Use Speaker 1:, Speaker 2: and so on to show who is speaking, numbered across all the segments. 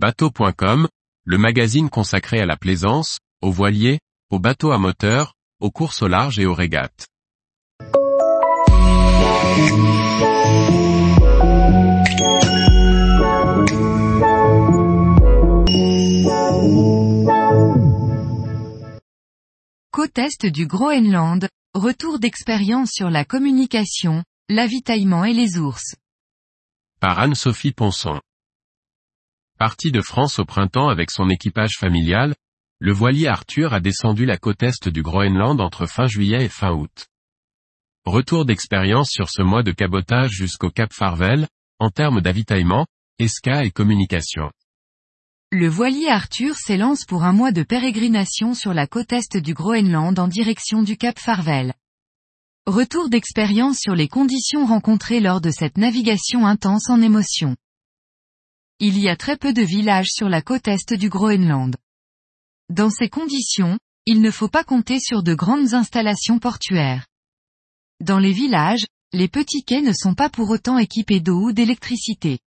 Speaker 1: Bateau.com, le magazine consacré à la plaisance, aux voiliers, aux bateaux à moteur, aux courses au large et aux régates.
Speaker 2: Côte Est du Groenland, retour d'expérience sur la communication, l'avitaillement et les ours.
Speaker 1: Par Anne-Sophie Ponson. Parti de France au printemps avec son équipage familial, le voilier Arthur a descendu la côte Est du Groenland entre fin juillet et fin août. Retour d'expérience sur ce mois de cabotage jusqu'au Cap Farvel, en termes d'avitaillement, esca et communication.
Speaker 2: Le voilier Arthur s'élance pour un mois de pérégrination sur la côte est du Groenland en direction du Cap Farvel. Retour d'expérience sur les conditions rencontrées lors de cette navigation intense en émotion. Il y a très peu de villages sur la côte est du Groenland. Dans ces conditions, il ne faut pas compter sur de grandes installations portuaires. Dans les villages, les petits quais ne sont pas pour autant équipés d'eau ou d'électricité.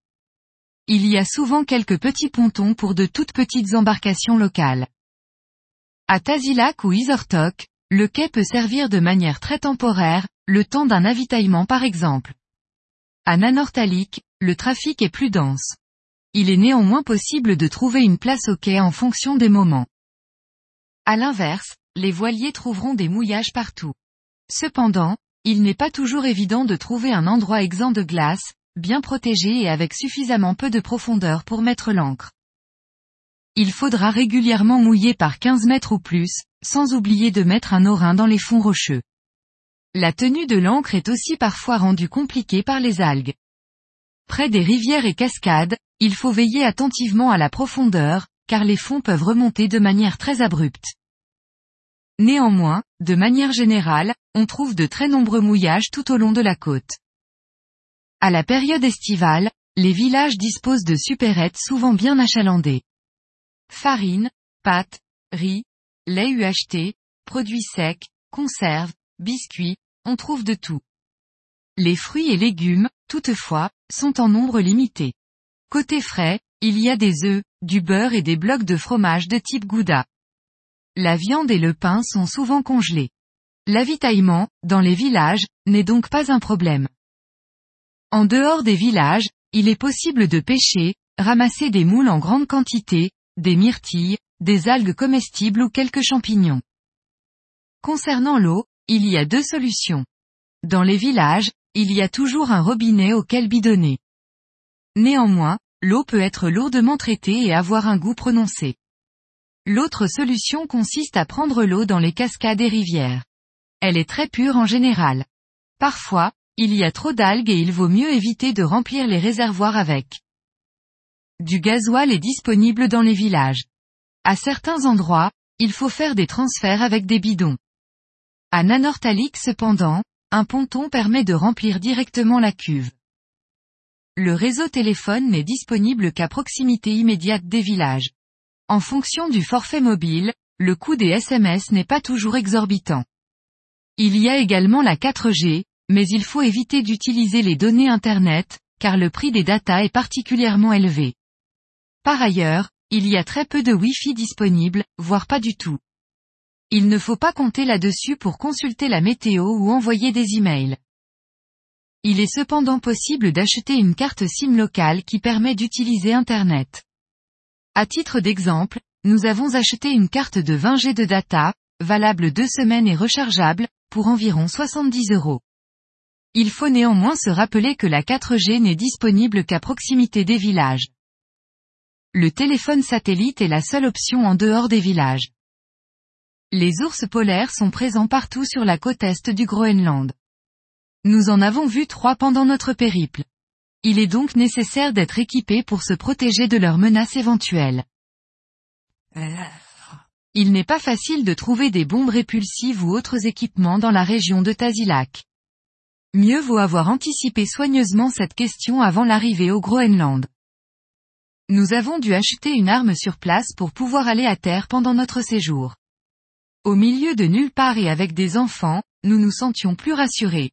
Speaker 2: Il y a souvent quelques petits pontons pour de toutes petites embarcations locales. À Tazilak ou Isortok, le quai peut servir de manière très temporaire, le temps d'un avitaillement par exemple. À Nanortalik, le trafic est plus dense. Il est néanmoins possible de trouver une place au quai en fonction des moments. À l'inverse, les voiliers trouveront des mouillages partout. Cependant, il n'est pas toujours évident de trouver un endroit exempt de glace, bien protégé et avec suffisamment peu de profondeur pour mettre l'ancre. Il faudra régulièrement mouiller par 15 mètres ou plus, sans oublier de mettre un orin dans les fonds rocheux. La tenue de l'ancre est aussi parfois rendue compliquée par les algues. Près des rivières et cascades, il faut veiller attentivement à la profondeur, car les fonds peuvent remonter de manière très abrupte. Néanmoins, de manière générale, on trouve de très nombreux mouillages tout au long de la côte. À la période estivale, les villages disposent de supérettes souvent bien achalandées. Farine, pâtes, riz, lait UHT, produits secs, conserves, biscuits, on trouve de tout. Les fruits et légumes, toutefois, sont en nombre limité. Côté frais, il y a des œufs, du beurre et des blocs de fromage de type Gouda. La viande et le pain sont souvent congelés. L'avitaillement, dans les villages, n'est donc pas un problème. En dehors des villages, il est possible de pêcher, ramasser des moules en grande quantité, des myrtilles, des algues comestibles ou quelques champignons. Concernant l'eau, il y a deux solutions. Dans les villages, il y a toujours un robinet auquel bidonner. Néanmoins, l'eau peut être lourdement traitée et avoir un goût prononcé. L'autre solution consiste à prendre l'eau dans les cascades et rivières. Elle est très pure en général. Parfois, il y a trop d'algues et il vaut mieux éviter de remplir les réservoirs avec. Du gasoil est disponible dans les villages. À certains endroits, il faut faire des transferts avec des bidons. À Nanortalik cependant, un ponton permet de remplir directement la cuve. Le réseau téléphone n'est disponible qu'à proximité immédiate des villages. En fonction du forfait mobile, le coût des SMS n'est pas toujours exorbitant. Il y a également la 4G, mais il faut éviter d'utiliser les données Internet, car le prix des data est particulièrement élevé. Par ailleurs, il y a très peu de Wi-Fi disponible, voire pas du tout. Il ne faut pas compter là-dessus pour consulter la météo ou envoyer des emails. Il est cependant possible d'acheter une carte SIM locale qui permet d'utiliser Internet. À titre d'exemple, nous avons acheté une carte de 20 G de data, valable deux semaines et rechargeable, pour environ 70 euros. Il faut néanmoins se rappeler que la 4G n'est disponible qu'à proximité des villages. Le téléphone satellite est la seule option en dehors des villages. Les ours polaires sont présents partout sur la côte est du Groenland. Nous en avons vu trois pendant notre périple. Il est donc nécessaire d'être équipé pour se protéger de leurs menaces éventuelles. Il n'est pas facile de trouver des bombes répulsives ou autres équipements dans la région de Tazilak. Mieux vaut avoir anticipé soigneusement cette question avant l'arrivée au Groenland. Nous avons dû acheter une arme sur place pour pouvoir aller à terre pendant notre séjour. Au milieu de nulle part et avec des enfants, nous nous sentions plus rassurés.